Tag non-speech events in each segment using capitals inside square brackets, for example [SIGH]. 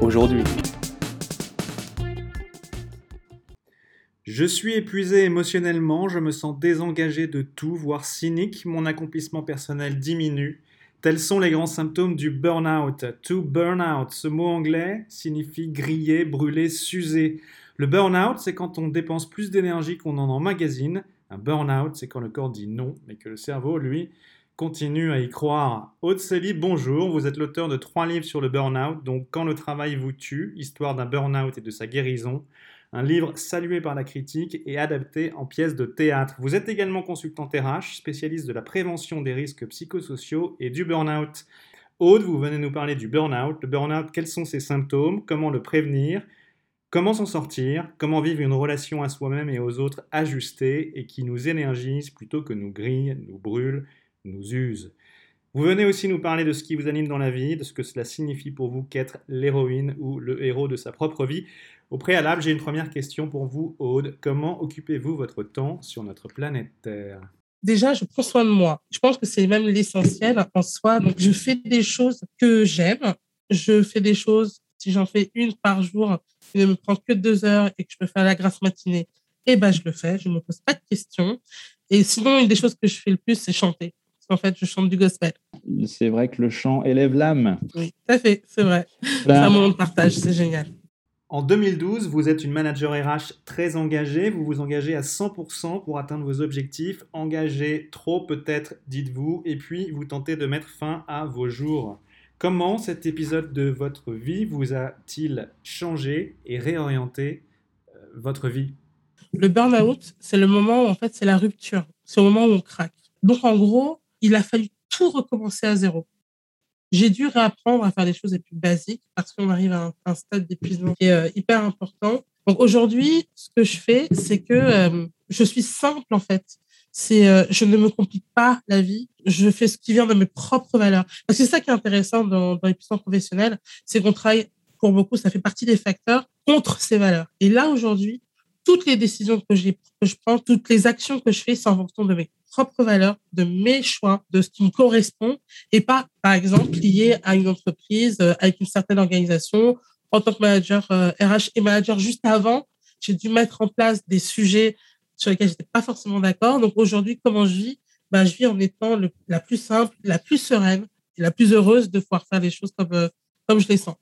aujourd'hui. Je suis épuisé émotionnellement, je me sens désengagé de tout, voire cynique, mon accomplissement personnel diminue. Tels sont les grands symptômes du burn-out. To burn out, ce mot anglais signifie griller, brûler, s'user. Le burn-out, c'est quand on dépense plus d'énergie qu'on en emmagasine. Un burn-out, c'est quand le corps dit non, mais que le cerveau, lui, continue à y croire. Aude Sely, bonjour. Vous êtes l'auteur de trois livres sur le burn-out, donc Quand le travail vous tue, histoire d'un burn-out et de sa guérison. Un livre salué par la critique et adapté en pièce de théâtre. Vous êtes également consultant RH, spécialiste de la prévention des risques psychosociaux et du burn-out. Aude, vous venez nous parler du burn-out. Le burn-out, quels sont ses symptômes? Comment le prévenir? Comment s'en sortir? Comment vivre une relation à soi-même et aux autres ajustée et qui nous énergise plutôt que nous grille, nous brûle? Nous use. Vous venez aussi nous parler de ce qui vous anime dans la vie, de ce que cela signifie pour vous qu'être l'héroïne ou le héros de sa propre vie. Au préalable, j'ai une première question pour vous, Aude. Comment occupez-vous votre temps sur notre planète Terre? Déjà, je prends soin de moi. Je pense que c'est même l'essentiel en soi. Donc, je fais des choses que j'aime. Je fais des choses, si j'en fais une par jour, qui ne me prend que deux heures et que je peux faire la grasse matinée, eh ben, je le fais. Je ne me pose pas de questions. Et sinon, une des choses que je fais le plus, c'est chanter en fait, je chante du gospel. C'est vrai que le chant élève l'âme. Oui, tout à fait, c'est vrai. C'est un moment de partage, c'est génial. En 2012, vous êtes une manager RH très engagée. Vous vous engagez à 100% pour atteindre vos objectifs. Engagé trop peut-être, dites-vous. Et puis, vous tentez de mettre fin à vos jours. Comment cet épisode de votre vie vous a-t-il changé et réorienté euh, votre vie? Le burn-out, c'est le moment où en fait c'est la rupture. C'est le moment où on craque. Donc en gros, il a fallu tout recommencer à zéro. J'ai dû réapprendre à faire des choses les plus basiques parce qu'on arrive à un, stade d'épuisement qui est euh, hyper important. Donc aujourd'hui, ce que je fais, c'est que euh, je suis simple en fait. C'est euh, je ne me complique pas la vie. Je fais ce qui vient de mes propres valeurs. Parce que c'est ça qui est intéressant dans, dans l'épuisement professionnel, c'est qu'on travaille pour beaucoup, ça fait partie des facteurs contre ces valeurs. Et là aujourd'hui, toutes les décisions que, que je prends, toutes les actions que je fais, c'est en fonction de mes propres valeurs, de mes choix, de ce qui me correspond, et pas, par exemple, lié à une entreprise, euh, avec une certaine organisation. En tant que manager RH euh, et manager juste avant, j'ai dû mettre en place des sujets sur lesquels j'étais pas forcément d'accord. Donc aujourd'hui, comment je vis? Ben, Je vis en étant la plus simple, la plus sereine et la plus heureuse de pouvoir faire les choses comme, euh, comme je les sens.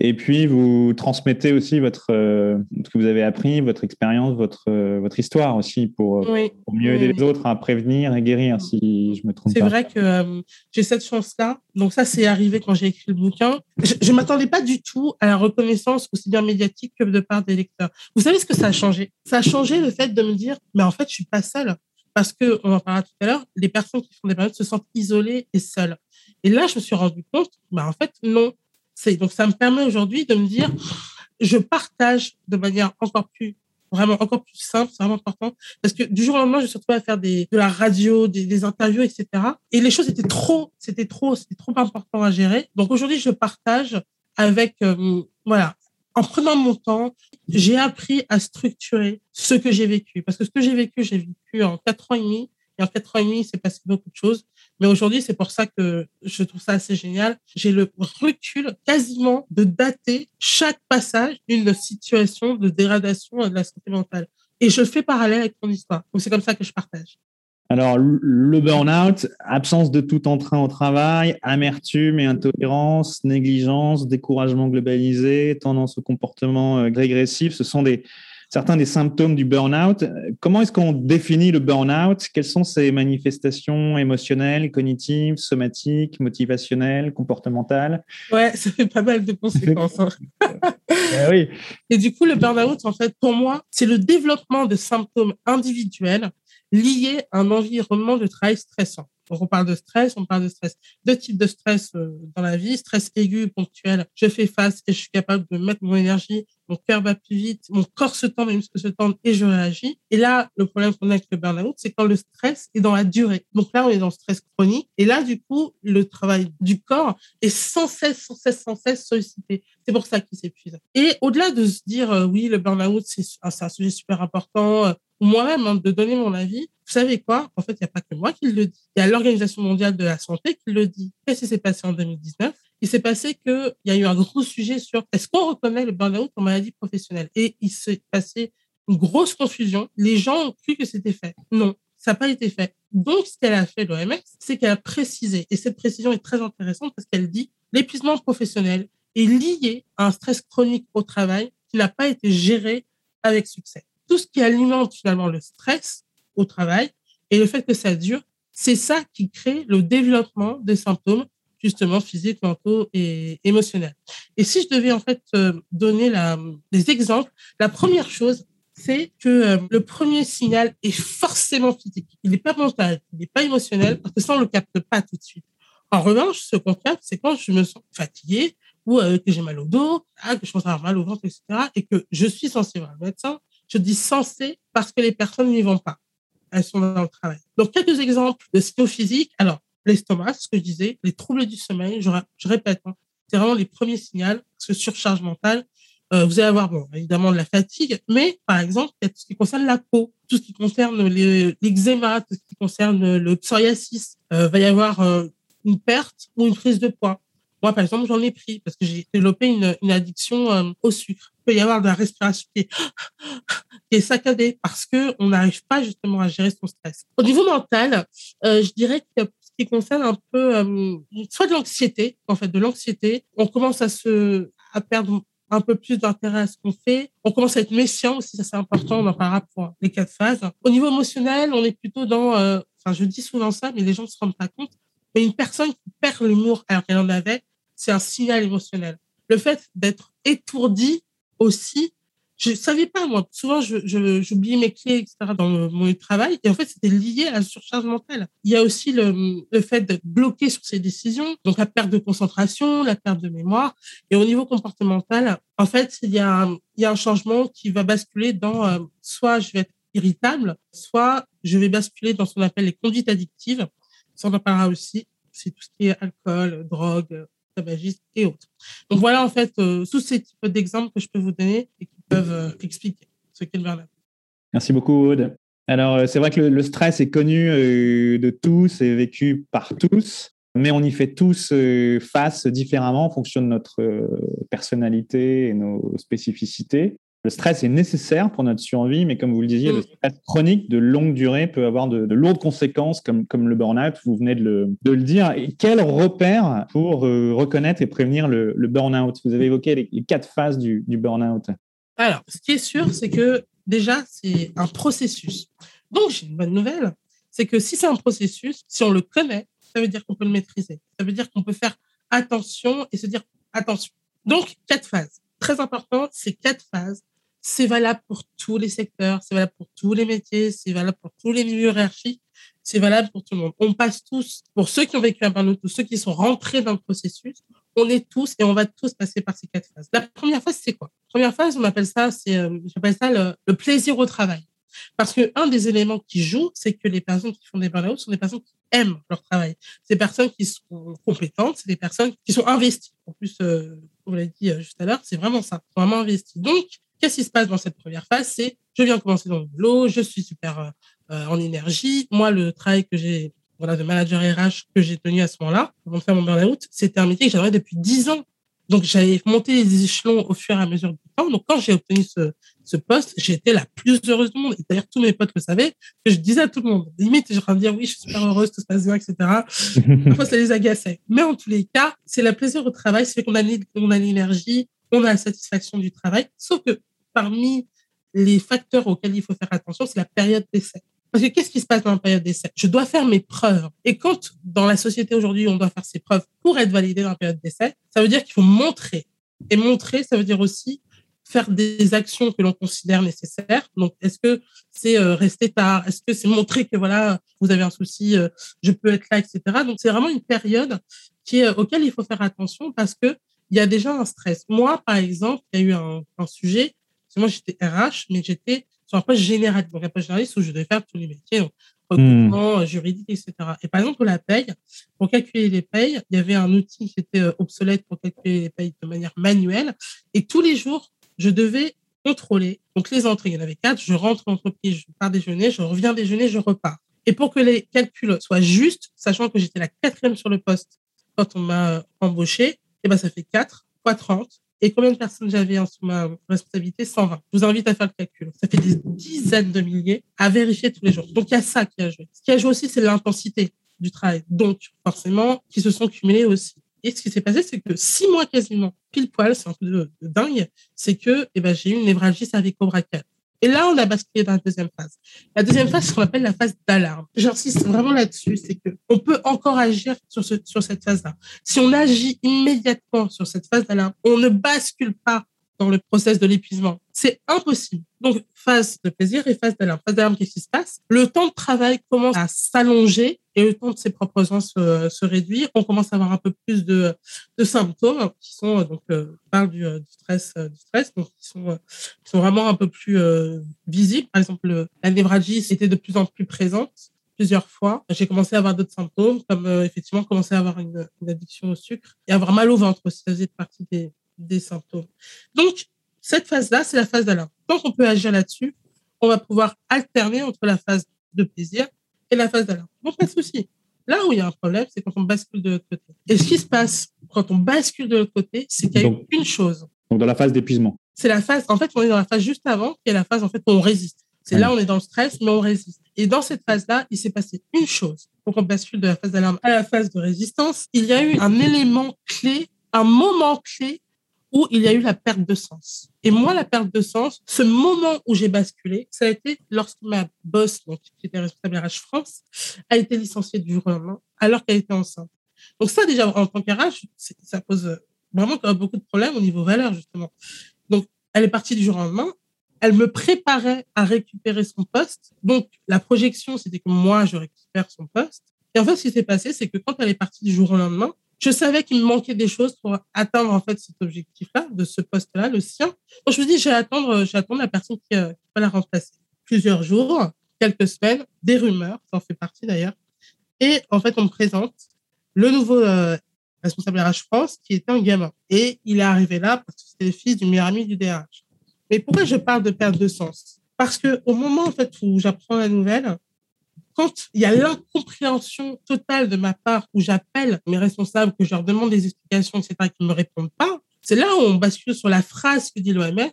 Et puis, vous transmettez aussi votre, euh, ce que vous avez appris, votre expérience, votre, euh, votre histoire aussi pour, euh, mieux aider les autres à prévenir et guérir, si je me trompe pas. C'est vrai que j'ai cette chance-là. Donc ça, c'est arrivé quand j'ai écrit le bouquin. Je ne m'attendais pas du tout à la reconnaissance aussi bien médiatique que de part des lecteurs. Vous savez ce que ça a changé? Ça a changé le fait de me dire, mais en fait, je suis pas seule. Parce que, on en parlera tout à l'heure, les personnes qui font des périodes se sentent isolées et seules. Et là, je me suis rendu compte, bah, en fait, non donc, ça me permet aujourd'hui de me dire, je partage de manière encore plus, vraiment encore plus simple, c'est vraiment important. Parce que du jour au lendemain, je suis retrouvée à faire des, de la radio, des, interviews, etc. Et les choses étaient trop, c'était trop, c'était trop important à gérer. Donc aujourd'hui, je partage avec, euh, voilà, en prenant mon temps, j'ai appris à structurer ce que j'ai vécu. Parce que ce que j'ai vécu, j'ai vécu en quatre ans et demi. En quatre ans et demi, il s'est passé beaucoup de choses. Mais aujourd'hui, c'est pour ça que je trouve ça assez génial. J'ai le recul quasiment de dater chaque passage d'une situation de dégradation de la santé mentale. Et je fais parallèle avec mon histoire. Donc, c'est comme ça que je partage. Alors, le burn-out, absence de tout entrain au travail, amertume et intolérance, négligence, découragement globalisé, tendance au comportement euh, régressif, ce sont des, certains des symptômes du burn-out. Comment est-ce qu'on définit le burn-out? Quelles sont ses manifestations émotionnelles, cognitives, somatiques, motivationnelles, comportementales? Ouais, [LAUGHS] ça fait pas mal de conséquences. Hein. Eh [LAUGHS] oui. Et du coup, le burn-out, en fait, pour moi, c'est le développement de symptômes individuels liés à un environnement de travail stressant. Donc, on parle de stress, on parle de stress. Deux types de stress euh, dans la vie. Stress aigu, ponctuel. Je fais face et je suis capable de mettre mon énergie. Mon cœur va plus vite. Mon corps se tend, mes muscles se tendent et je réagis. Et là, le problème qu'on a avec le burn-out, c'est quand le stress est dans la durée. Donc là, on est dans le stress chronique. Et là, du coup, le travail du corps est sans cesse, sans cesse, sans cesse sollicité. C'est pour ça qu'il s'épuise. Et au-delà de se dire, euh, oui, le burn-out, c'est un, un sujet super important, euh, moi-même, hein, de donner mon avis, vous savez quoi? En fait, il n'y a pas que moi qui le dis. Il y a l'Organisation mondiale de la santé qui le dit. Qu'est-ce qui s'est passé en 2019 Il s'est passé qu'il y a eu un gros sujet sur est-ce qu'on reconnaît le burn-out comme maladie professionnelle? Et il s'est passé une grosse confusion. Les gens ont cru que c'était fait. Non, ça n'a pas été fait. Donc, ce qu'elle a fait, l'OMS, c'est qu'elle a précisé, et cette précision est très intéressante parce qu'elle dit l'épuisement professionnel est lié à un stress chronique au travail qui n'a pas été géré avec succès. Tout ce qui alimente finalement le stress au travail et le fait que ça dure, c'est ça qui crée le développement des symptômes justement physiques, mentaux et émotionnels. Et si je devais en fait euh, donner la, des exemples, la première chose, c'est que euh, le premier signal est forcément physique. Il n'est pas mental, il n'est pas émotionnel, parce que ça, on le capte pas tout de suite. En revanche, ce qu'on capte, c'est quand je me sens fatigué ou euh, que j'ai mal au dos, ah, que je pense avoir mal au ventre, etc., et que je suis censé voir le médecin. Je dis censé parce que les personnes n'y vont pas elles sont dans le travail. Donc, quelques exemples de signaux physiques. Alors, l'estomac, ce que je disais, les troubles du sommeil, je, répète, hein, c'est vraiment les premiers signaux, parce que surcharge mentale, euh, vous allez avoir, bon, évidemment, de la fatigue, mais par exemple, il y a tout ce qui concerne la peau, tout ce qui concerne l'eczéma, tout ce qui concerne le psoriasis. Euh, va y avoir euh, une perte ou une prise de poids. Moi, par exemple, j'en ai pris parce que j'ai développé une, une addiction euh, au sucre. Peut y avoir de la respiration [GASPS] qui est, saccadée parce que on n'arrive pas justement à gérer son stress. Au niveau mental, euh, je dirais que ce qui concerne un peu euh, soit de l'anxiété, en fait, de l'anxiété, on commence à se à perdre un peu plus d'intérêt à ce qu'on fait. On commence à être méfiant aussi, ça c'est important, on en parlera pour les quatre phases. Au niveau émotionnel, on est plutôt dans, euh, enfin je dis souvent ça, mais les gens ne se rendent pas compte, mais une personne qui perd l'humour alors qu'elle en avait, c'est un signal émotionnel. Le fait d'être étourdi aussi, je savais pas, moi. Souvent, j'oubliais mes clés, etc., dans mon travail. Et en fait, c'était lié à la surcharge mentale. Il y a aussi le, le fait d'être bloqué sur ses décisions, donc la perte de concentration, la perte de mémoire. Et au niveau comportemental, en fait, il y a, il y a un changement qui va basculer dans euh, soit je vais être irritable, soit je vais basculer dans ce qu'on appelle les conduites addictives. Ça, on en parlera aussi. C'est tout ce qui est alcool, drogue, tabagisme et autres. Donc voilà en fait euh, tous ces types d'exemples que je peux vous donner et qui peuvent euh, expliquer ce qu'est le burn-out. Merci beaucoup Aude. Alors euh, c'est vrai que le, stress est connu de tous et vécu par tous, mais on y fait tous face différemment en fonction de notre personnalité et nos spécificités. Le stress est nécessaire pour notre survie, mais comme vous le disiez, mmh. le stress chronique de longue durée peut avoir de, de lourdes conséquences, comme, comme le burn-out, vous venez de le, de le dire. Et quel repère pour euh, reconnaître et prévenir le, le burn-out? Vous avez évoqué les, les, quatre phases du, du burn-out. Alors, ce qui est sûr, c'est que déjà, c'est un processus. Donc, j'ai une bonne nouvelle, c'est que si c'est un processus, si on le connaît, ça veut dire qu'on peut le maîtriser. Ça veut dire qu'on peut faire attention et se dire attention. Donc, quatre phases. Très important, ces quatre phases c'est valable pour tous les secteurs, c'est valable pour tous les métiers, c'est valable pour tous les milieux hiérarchiques, c'est valable pour tout le monde. On passe tous, pour ceux qui ont vécu un burn-out, tous ceux qui sont rentrés dans le processus, on est tous et on va tous passer par ces quatre phases. La première phase, c'est quoi? La première phase, on appelle ça, c'est, euh, j'appelle ça le, plaisir au travail. Parce que un des éléments qui joue, c'est que les personnes qui font des burn-out sont des personnes qui aiment leur travail. C'est des personnes qui sont compétentes, c'est des personnes qui sont investies. En plus, euh, on l'a dit euh, juste à l'heure, c'est vraiment ça, vraiment investies. Donc, Qu'est-ce qui se passe dans cette première phase? C'est je viens commencer dans le boulot, je suis super euh, en énergie. Moi, le travail que j'ai, voilà, de manager RH que j'ai tenu à ce moment-là, avant de faire mon burn-out, c'était un métier que j'avais depuis dix ans. Donc, j'avais monté les échelons au fur et à mesure du temps. Donc, quand j'ai obtenu ce, ce poste, j'étais la plus heureuse du monde. Et d'ailleurs, tous mes potes le savaient, que je disais à tout le monde. Limite, je train de dire, oui, je suis super heureuse, tout se passe bien, etc. [LAUGHS] Parfois, ça les agaçait. Mais en tous les cas, c'est la plaisir au travail, c'est qu'on a, on a l'énergie, on a la satisfaction du travail. Sauf que parmi les facteurs auxquels il faut faire attention, c'est la période d'essai. Parce que qu'est-ce qui se passe dans la période d'essai? Je dois faire mes preuves. Et quand, dans la société aujourd'hui, on doit faire ses preuves pour être validé dans la période d'essai, ça veut dire qu'il faut montrer. Et montrer, ça veut dire aussi faire des actions que l'on considère nécessaires. Donc, est-ce que c'est euh, rester tard? Est-ce que c'est montrer que voilà, vous avez un souci, euh, je peux être là, etc. Donc, c'est vraiment une période qui auquel il faut faire attention parce que il y a déjà un stress. Moi, par exemple, il y a eu un sujet. Moi, j'étais RH, mais j'étais sur un poste généraliste. Donc, un poste généraliste où je devais faire tous les métiers, donc recrutement, hmm. juridique, etc. Et par exemple, pour la paye, pour calculer les payes, il y avait un outil qui était obsolète pour calculer les payes de manière manuelle. Et tous les jours, je devais contrôler. Donc, les entrées, il y en avait quatre. Je rentre en entreprise, je pars déjeuner, je reviens déjeuner, je repars. Et pour que les calculs soient justes, sachant que j'étais la quatrième sur le poste quand on m'a embauché, et eh ben, ça fait 4 fois 30. Et combien de personnes j'avais sous ma responsabilité? 120. Je vous invite à faire le calcul. Ça fait des dizaines de milliers à vérifier tous les jours. Donc, il y a ça qui a joué. Ce qui a joué aussi, c'est l'intensité du travail. Donc, forcément, qui se sont cumulés aussi. Et ce qui s'est passé, c'est que six mois quasiment, pile poil, c'est un peu de, dingue, c'est que eh ben, j'ai eu une névralgie cervico-brachiale. Et là, on a basculé dans la deuxième phase. La deuxième phase, c'est ce qu'on appelle la phase d'alarme. J'insiste vraiment là-dessus, c'est que on peut encore agir sur, ce, sur cette phase-là. Si on agit immédiatement sur cette phase d'alarme, on ne bascule pas dans le process de l'épuisement. C'est impossible. Donc, phase de plaisir et phase d'alarme. Phase d'alarme, qu'est-ce qui se passe? Le temps de travail commence à s'allonger et le temps de ses propres soins se, se réduire. On commence à avoir un peu plus de, de symptômes qui sont, donc, euh, parle du, euh, du, stress, euh, du stress, donc qui sont, qui sont vraiment un peu plus euh, visibles. Par exemple, la névralgie était de plus en plus présente plusieurs fois. J'ai commencé à avoir d'autres symptômes, comme effectivement commencer à avoir une, une, addiction au sucre et avoir mal au ventre aussi. Ça faisait partie des, des symptômes. Donc, cette phase-là, c'est la phase d'alarme. Tant qu'on peut agir là-dessus, on va pouvoir alterner entre la phase de plaisir et la phase d'alarme. Donc, pas de souci. Là où il y a un problème, c'est quand on bascule de l'autre côté. Et ce qui se passe quand on bascule de l'autre côté, c'est qu'il y a donc, une chose. Donc, dans la phase d'épuisement. C'est la phase, en fait, on est dans la phase juste avant, qui est la phase, en fait, où on résiste. C'est là, on est dans le stress, mais on résiste. Et dans cette phase-là, il s'est passé une chose. Pour qu'on bascule de la phase d'alarme à la phase de résistance, il y a eu un élément clé, un moment clé où il y a eu la perte de sens. Et moi, la perte de sens, ce moment où j'ai basculé, ça a été lorsque ma boss, donc, qui était responsable RH France, a été licenciée du jour au lendemain, alors qu'elle était enceinte. Donc ça, déjà, en tant qu'RH, ça pose vraiment beaucoup de problèmes au niveau valeur, justement. Donc, elle est partie du jour au lendemain. Elle me préparait à récupérer son poste. Donc, la projection, c'était que moi, je récupère son poste. Et en fait, ce qui s'est passé, c'est que quand elle est partie du jour au lendemain, je savais qu'il me manquait des choses pour atteindre en fait cet objectif-là, de ce poste-là, le sien. Donc je me dis, j'ai attendre, j'attends la personne qui, euh, qui, va la remplacer. Plusieurs jours, quelques semaines, des rumeurs, ça en fait partie d'ailleurs. Et en fait, on me présente le nouveau euh, responsable RH France, qui était un gamin. Et il est arrivé là parce que c'était le fils du meilleur ami du DRH. Mais pourquoi je parle de perte de sens? Parce que au moment en fait où j'apprends la nouvelle, quand il y a l'incompréhension totale de ma part où j'appelle mes responsables, que je leur demande des explications, etc., qu'ils ne me répondent pas, c'est là où on bascule sur la phrase que dit l'OMS,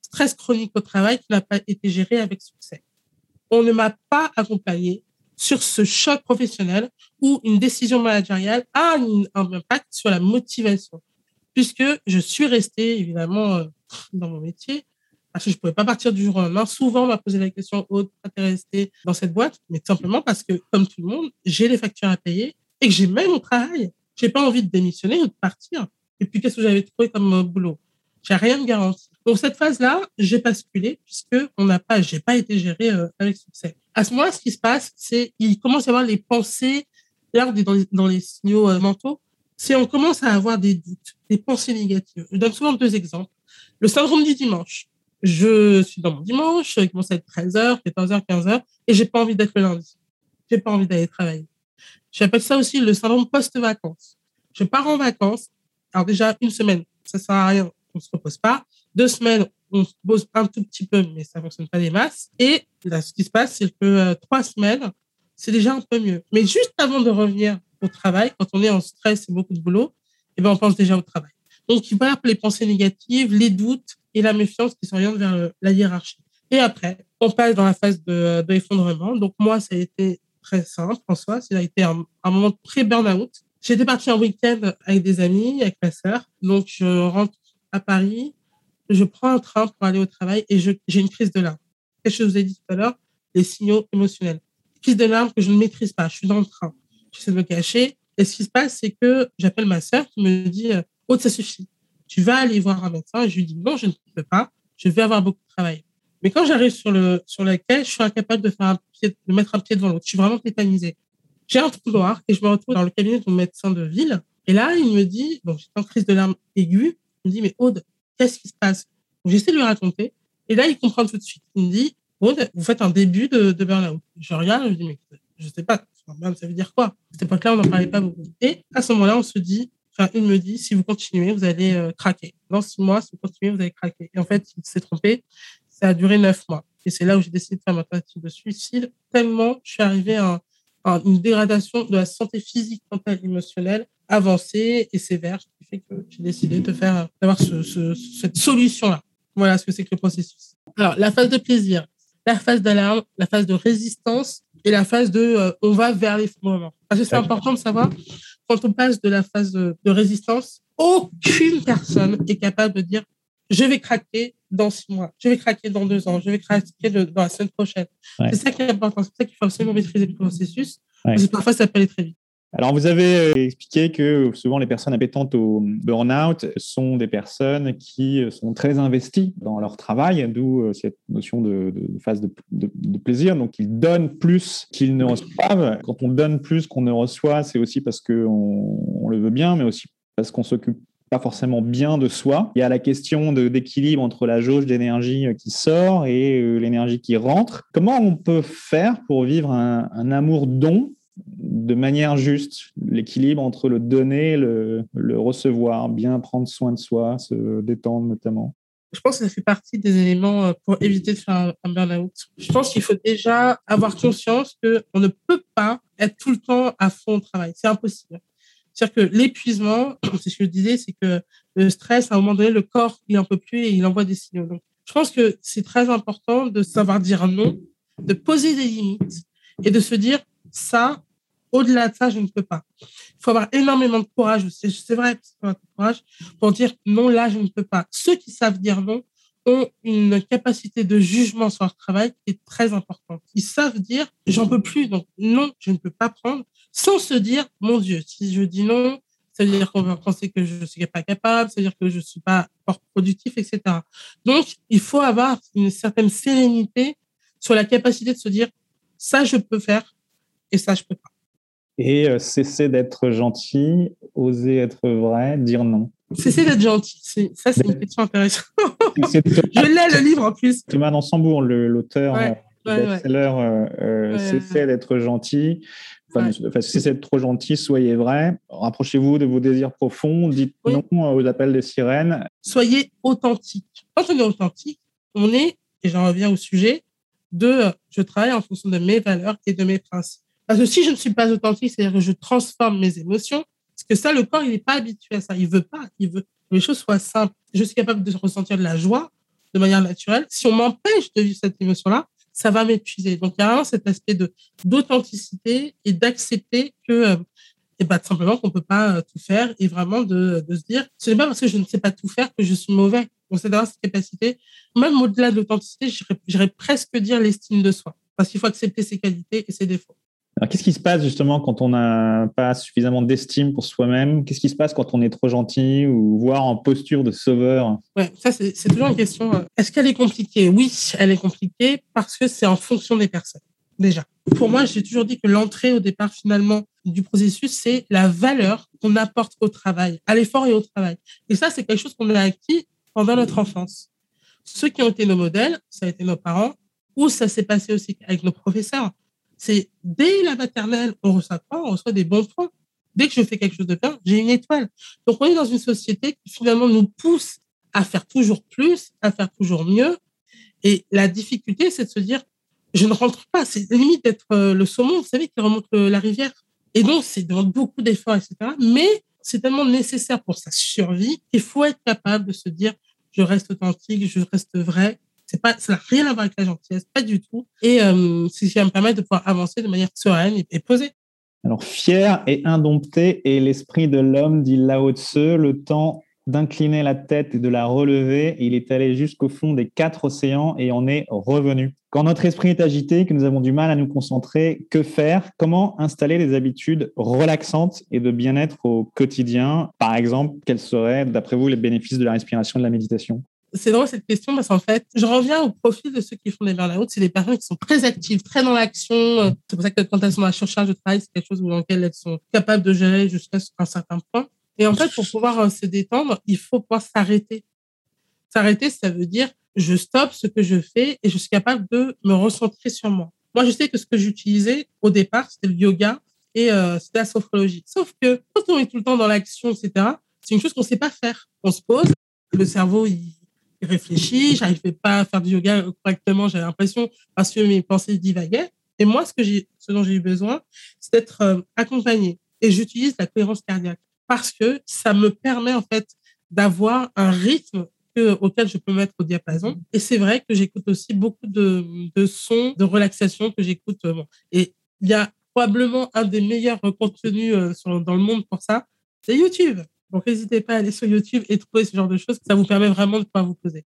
stress chronique au travail qui n'a pas été géré avec succès. On ne m'a pas accompagné sur ce choc professionnel où une décision managériale a un, impact sur la motivation, puisque je suis restée évidemment euh, dans mon métier parce que je pouvais pas partir du jour au lendemain. Souvent, on m'a posé la question, oh, pourquoi resté dans cette boîte? Mais tout simplement parce que, comme tout le monde, j'ai les factures à payer et que j'ai même mon travail. J'ai pas envie de démissionner ou de partir. Et puis, qu'est-ce que j'avais trouvé comme euh, boulot? J'ai rien de garanti. Donc, cette phase-là, j'ai basculé puisque on n'a pas, j'ai pas été géré euh, avec succès. À ce moment-là, ce qui se passe, c'est, il commence à avoir les pensées, là, dans les, dans les signaux euh, mentaux, c'est on commence à avoir des doutes, des pensées négatives. Je donne souvent deux exemples. Le syndrome du dimanche je suis dans mon dimanche, il commence à être 13h, 14h, 15h, et j'ai pas envie d'être le lundi. J'ai pas envie d'aller travailler. J'appelle ça aussi le syndrome post-vacances. Je pars en vacances. Alors déjà, une semaine, ça sert à rien, on se repose pas. Deux semaines, on se pose un tout petit peu, mais ça fonctionne pas des masses. Et là, ce qui se passe, c'est que euh, trois semaines, c'est déjà un peu mieux. Mais juste avant de revenir au travail, quand on est en stress et beaucoup de boulot, eh ben, on pense déjà au travail. Donc, il va les pensées négatives, les doutes, et la méfiance qui s'oriente vers la hiérarchie. Et après, on passe dans la phase de, de l'effondrement. Donc moi, ça a été très simple en soi. Ça a été un, un moment pré-burnout. J'étais partie en week-end avec des amis, avec ma sœur. Donc je rentre à Paris, je prends un train pour aller au travail et j'ai une crise de larmes. Qu'est-ce que je vous ai dit tout à l'heure? Les signaux émotionnels. Crise de larmes que je ne maîtrise pas. Je suis dans le train. J'essaie de me cacher. Et ce qui se passe, c'est que j'appelle ma sœur qui me dit « Oh, ça suffit tu vas aller voir un médecin. Et je lui dis, non, je ne peux pas, je vais avoir beaucoup de travail. Mais quand j'arrive sur le sur la caisse, je suis incapable de faire un pied, de mettre un pied devant l'autre. Je suis vraiment tétanisée. J'ai un trou noir et je me retrouve dans le cabinet de mon médecin de ville. Et là, il me dit, donc j'étais en crise de larmes aiguë, il me dit, mais Aude, qu'est-ce qui se passe? J'essaie de lui raconter. Et là, il comprend tout de suite. Il me dit, Aude, vous faites un début de, de burn-out. Je regarde, je me dis, mais je sais pas, ça veut dire quoi? À cette époque-là, on n'en parlait pas beaucoup. Et à ce moment-là, on se dit, enfin, il me dit, si vous continuez, vous allez euh, craquer. Dans six mois, si vous continuez, vous allez craquer. Et en fait, il s'est trompé. Ça a duré neuf mois. Et c'est là où j'ai décidé de faire ma tentative de suicide, tellement je suis arrivée à, une dégradation de la santé physique, mentale, émotionnelle avancée et sévère, ce qui fait que j'ai décidé de faire, d'avoir ce, cette solution-là. Voilà ce que c'est que le processus. Alors, la phase de plaisir, la phase d'alarme, la phase de résistance et la phase de euh, on va vers les moments. Parce que c'est important de savoir, quand on passe de la phase de, résistance, aucune personne est capable de dire je vais craquer dans six mois, je vais craquer dans deux ans, je vais craquer dans la semaine prochaine. C'est ça qui est important. C'est pour ça qu'il faut absolument maîtriser le processus. Parce que parfois, ça peut aller très vite. Alors, vous avez euh, expliqué que souvent les personnes appétentes au burn-out sont des personnes qui euh, sont très investies dans leur travail, d'où euh, cette notion de, phase de, plaisir. Donc, ils donnent plus qu'ils ne reçoivent. Quand on donne plus qu'on ne reçoit, c'est aussi parce qu'on on le veut bien, mais aussi parce qu'on s'occupe pas forcément bien de soi. Il y a la question d'équilibre entre la jauge d'énergie qui sort et l'énergie qui rentre. Comment on peut faire pour vivre un, un amour don de manière juste, l'équilibre entre le donner et le, recevoir, bien prendre soin de soi, se détendre notamment. Je pense que ça fait partie des éléments euh, pour éviter de faire un burn-out. Je pense qu'il faut déjà avoir conscience qu'on ne peut pas être tout le temps à fond au travail. C'est impossible. C'est-à-dire que l'épuisement, [CLEARS THROAT] c'est ce que je disais, c'est que le stress, à un moment donné, le corps, il n'en peut plus et il envoie des signaux. Donc, je pense que c'est très important de savoir dire non, de poser des limites et de se dire, ça, au-delà de ça, je ne peux pas. Il faut avoir énormément de courage. C'est vrai, de courage pour dire non, là, je ne peux pas. Ceux qui savent dire non ont une capacité de jugement sur leur travail qui est très importante. Ils savent dire j'en peux plus, donc non, je ne peux pas prendre, sans se dire mon Dieu, si je dis non, ça veut dire qu'on va penser que je ne suis pas capable, ça veut dire que je ne suis pas productif, etc. Donc, il faut avoir une certaine sérénité sur la capacité de se dire ça, je peux faire et ça, je peux pas. Et euh, cesser d'être gentil, oser être vrai, dire non. Cesser d'être gentil, ça c'est une question intéressante. [LAUGHS] Je l'ai le livre en plus. Thomas Dansembourg, l'auteur ouais, euh, ouais, euh, Cesser d'être gentil. Enfin, cesser d'être trop gentil, soyez vrai. Rapprochez-vous de vos désirs profonds, dites non aux appels des sirènes. Soyez authentique. Quand on est authentique, on est, et j'en reviens au sujet, de je travaille en fonction de mes valeurs et de mes principes. Parce que si je ne suis pas authentique, c'est-à-dire que je transforme mes émotions, parce que ça, le corps, il n'est pas habitué à ça. Il veut pas. Il veut que les choses soient simples. Je suis capable de ressentir de la joie de manière naturelle. Si on m'empêche de vivre cette émotion-là, ça va m'épuiser. Donc, il y a vraiment cet aspect d'authenticité et d'accepter que, et euh, bah, simplement qu'on peut pas euh, tout faire et vraiment de, de se dire, ce n'est pas parce que je ne sais pas tout faire que je suis mauvais. Donc, c'est d'avoir cette capacité. Même au-delà de l'authenticité, j'irais presque dire l'estime de soi. Parce qu'il faut accepter ses qualités et ses défauts qu'est-ce qui se passe justement quand on n'a pas suffisamment d'estime pour soi-même? Qu'est-ce qui se passe quand on est trop gentil ou voire en posture de sauveur? Ouais, ça c'est toujours une question. Euh, est-ce qu'elle est compliquée? Oui, elle est compliquée parce que c'est en fonction des personnes. Déjà, pour moi, j'ai toujours dit que l'entrée au départ finalement du processus, c'est la valeur qu'on apporte au travail, à l'effort et au travail. Et ça, c'est quelque chose qu'on a acquis pendant notre enfance. Ceux qui ont été nos modèles, ça a été nos parents, ou ça s'est passé aussi avec nos professeurs c'est dès la maternelle, on quoi On reçoit des bons points. Dès que je fais quelque chose de bien, j'ai une étoile. Donc, on est dans une société qui finalement nous pousse à faire toujours plus, à faire toujours mieux. Et la difficulté, c'est de se dire, je ne rentre pas. C'est limite d'être euh, le saumon, vous savez, qui remonte euh, la rivière. Et donc, c'est demande beaucoup d'efforts, etc. Mais c'est tellement nécessaire pour sa survie qu'il faut être capable de se dire, je reste authentique, je reste vrai, c'est pas, ça n'a rien à voir avec la gentillesse, pas du tout. Et euh, ce qui me permettre de pouvoir avancer de manière sereine et, posée. Alors, fier et indompté est l'esprit de l'homme, dit Lao Tse, le temps d'incliner la tête et de la relever. Il est allé jusqu'au fond des quatre océans et en est revenu. Quand notre esprit est agité, que nous avons du mal à nous concentrer, que faire? Comment installer des habitudes relaxantes et de bien-être au quotidien? Par exemple, quels seraient, d'après vous, les bénéfices de la respiration et de la méditation? C'est drôle cette question parce qu'en fait, je reviens au profil de ceux qui font des burn-out. C'est des personnes qui sont très actives, très dans l'action. C'est pour ça que quand elles sont à surcharge de travail, c'est quelque chose dans lequel elles sont capables de gérer jusqu'à un certain point. Et en fait, pour pouvoir euh, se détendre, il faut pouvoir s'arrêter. S'arrêter, ça veut dire je stoppe ce que je fais et je suis capable de me recentrer sur moi. Moi, je sais que ce que j'utilisais au départ, c'était le yoga et euh, c'était la sophrologie. Sauf que quand on est tout le temps dans l'action, etc., c'est une chose qu'on ne sait pas faire. On se pose, le cerveau, il, réfléchit, j'arrivais pas à faire du yoga correctement, j'avais l'impression, parce que mes pensées divaguaient. Et moi, ce, que ce dont j'ai eu besoin, c'est d'être euh, accompagné. Et j'utilise la cohérence cardiaque parce que ça me permet, en fait, d'avoir un rythme auquel je peux mettre au diapason. Et c'est vrai que j'écoute aussi beaucoup de, sons de relaxation que j'écoute. Euh, et il y a probablement un des meilleurs contenus euh, dans le monde pour ça, c'est YouTube. Donc n'hésitez pas à aller sur YouTube et trouver ce genre de choses. Ça vous permet vraiment de pouvoir vous poser.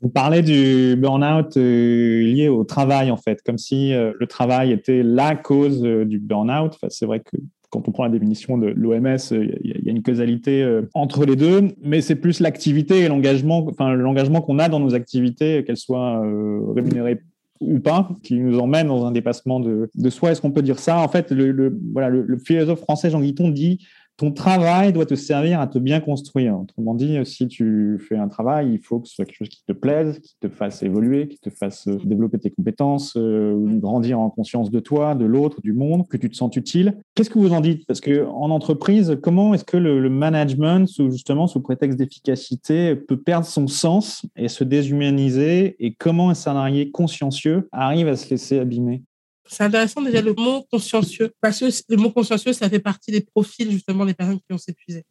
Vous parlez du burn-out euh, lié au travail, en fait, comme si le travail était la cause du burn-out. C'est vrai que quand on prend la définition de l'OMS, il y a une causalité euh, entre les deux, mais c'est plus l'activité et l'engagement, enfin l'engagement qu'on a dans nos activités, qu'elles soient euh, rémunérées ou pas, qui nous emmène dans un dépassement de, soi. Est-ce qu'on peut dire ça? En fait, le, voilà, le, philosophe français Jean Guiton dit ton travail doit te servir à te bien construire. Autrement dit, si tu fais un travail, il faut que ce soit quelque chose qui te plaise, qui te fasse évoluer, qui te fasse euh, développer tes compétences, euh, grandir en conscience de toi, de l'autre, du monde, que tu te sens utile. Qu'est-ce que vous en dites? Parce que en entreprise, comment est-ce que le, management, sous, justement sous prétexte d'efficacité, peut perdre son sens et se déshumaniser? Et comment un salarié consciencieux arrive à se laisser abîmer? C'est intéressant déjà le mot consciencieux, parce que le mot consciencieux, ça fait partie des profils justement des personnes qui ont s'épuisé,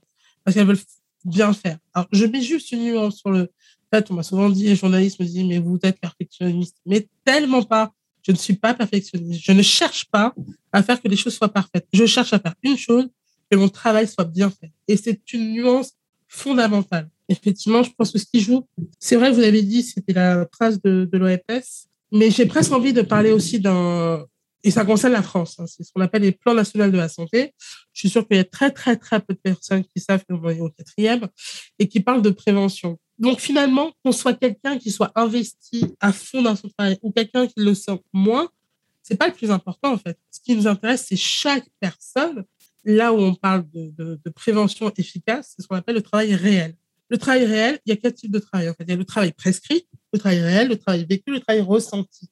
parce qu'elles veulent bien faire. Alors, je mets juste une nuance sur le fait, on m'a souvent dit, les journalistes me disent, mais vous êtes perfectionniste, mais tellement pas. Je ne suis pas perfectionniste. Je ne cherche pas à faire que les choses soient parfaites. Je cherche à faire une chose, que mon travail soit bien fait. Et c'est une nuance fondamentale. Effectivement, je pense que ce qui joue, c'est vrai, vous avez dit, c'était la trace de, de l'OMS. Mais j'ai presque envie de parler aussi d'un, et ça concerne la France, hein, c'est ce qu'on appelle les plans nationaux de la santé. Je suis sûre qu'il y a très, très, très peu de personnes qui savent qu'on est au quatrième et qui parlent de prévention. Donc finalement, qu'on soit quelqu'un qui soit investi à fond dans son travail ou quelqu'un qui le sent moins, c'est pas le plus important en fait. Ce qui nous intéresse, c'est chaque personne. Là où on parle de, de, de prévention efficace, c'est ce qu'on appelle le travail réel. Le travail réel, il y a quatre types de travail. En fait, il y a le travail prescrit, le travail réel, le travail vécu, le travail ressenti.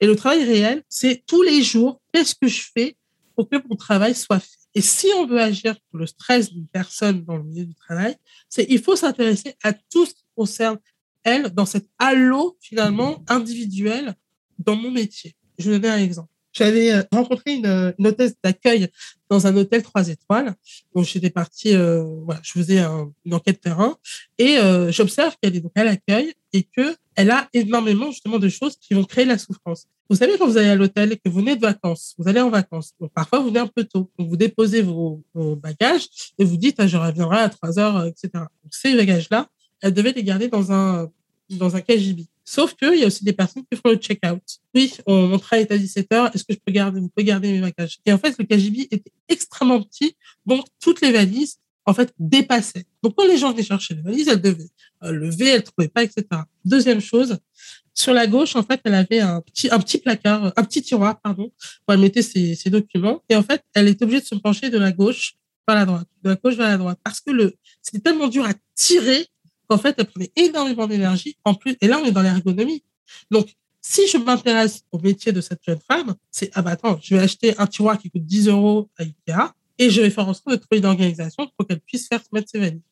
Et le travail réel, c'est tous les jours, qu'est-ce que je fais pour que mon travail soit fait? Et si on veut agir pour le stress d'une personne dans le milieu du travail, c'est il faut s'intéresser à tout ce qui concerne elle dans cet halo finalement individuel dans mon métier. Je vais donner un exemple. J'avais euh, rencontré une, une hôtesse d'accueil dans un hôtel trois étoiles. Donc j'étais partie, euh, voilà, je faisais une enquête terrain et euh, j'observe qu'elle est donc à l'accueil et que elle a énormément justement de choses qui vont créer la souffrance. Vous savez quand vous allez à l'hôtel et que vous venez de vacances, vous allez en vacances. Donc parfois vous venez un peu tôt, donc vous déposez vos, bagages et vous dites ah, je reviendrai à 3 heures, etc. Donc ces bagages là, elle devait les garder dans un dans un KGB. Sauf qu'il y a aussi des personnes qui font le check-out. Oui, on, mon travail est à 17 heures. Est-ce que je peux garder, vous pouvez garder mes bagages? Et en fait, le KGB était extrêmement petit. Donc, toutes les valises, en fait, dépassaient. Donc, quand les gens venaient chercher les valises, elles devaient euh, lever, elles trouvaient pas, etc. Deuxième chose, sur la gauche, en fait, elle avait un petit, un petit placard, un petit tiroir, pardon, où elle mettait ses, ses documents. Et en fait, elle était obligée de se pencher de la gauche vers la droite, de la gauche vers la droite, parce que le, c'était tellement dur à tirer en fait, elle prenait énormément d'énergie. En plus, et là, on est dans l'ergonomie. Donc, si je m'intéresse au métier de cette jeune femme, c'est, ah bah attends, je vais acheter un tiroir qui coûte 10 euros à Ikea et je vais faire en sorte de trouver une organisation pour qu'elle puisse faire mettre ses valises.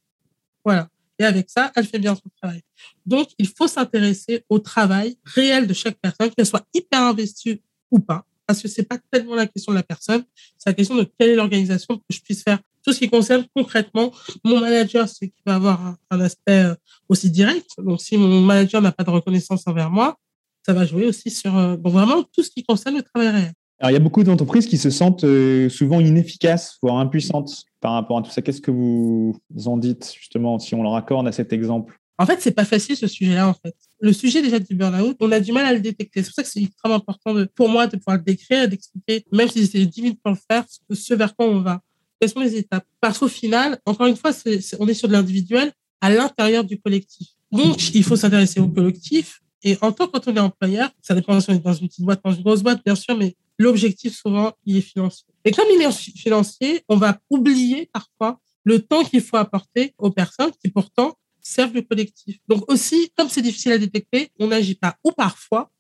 Voilà. Et avec ça, elle fait bien son travail. Donc, il faut s'intéresser au travail réel de chaque personne, qu'elle soit hyper investie ou pas, parce que c'est pas tellement la question de la personne, c'est la question de quelle est l'organisation que je puisse faire tout ce qui concerne concrètement mon manager, c'est qu'il va avoir un, aspect euh, aussi direct. Donc, si mon manager n'a pas de reconnaissance envers moi, ça va jouer aussi sur euh, vraiment tout ce qui concerne le travail réel. Alors, il y a beaucoup d'entreprises qui se sentent euh, souvent inefficaces, voire impuissantes par rapport à tout ça. Qu'est-ce que vous en dites, justement, si on leur accorde à cet exemple? En fait, c'est pas facile ce sujet-là, en fait. Le sujet déjà du burn-out, on a du mal à le détecter. C'est pour ça que c'est extrêmement important pour moi de pouvoir le décrire, d'expliquer, même si c'était 10 minutes pour le faire, ce vers quoi on va. Quelles sont les étapes? Parce qu'au final, encore une fois, on est sur de l'individuel à l'intérieur du collectif. Donc, il faut s'intéresser au collectif. Et en tant employeur, ça dépend si on est dans une petite boîte, dans une grosse boîte, bien sûr, mais l'objectif souvent, il est financier. Et comme il est financier, on va oublier parfois le temps qu'il faut apporter aux personnes qui pourtant servent le collectif. Donc aussi, comme c'est difficile à détecter, on n'agit pas. Ou parfois,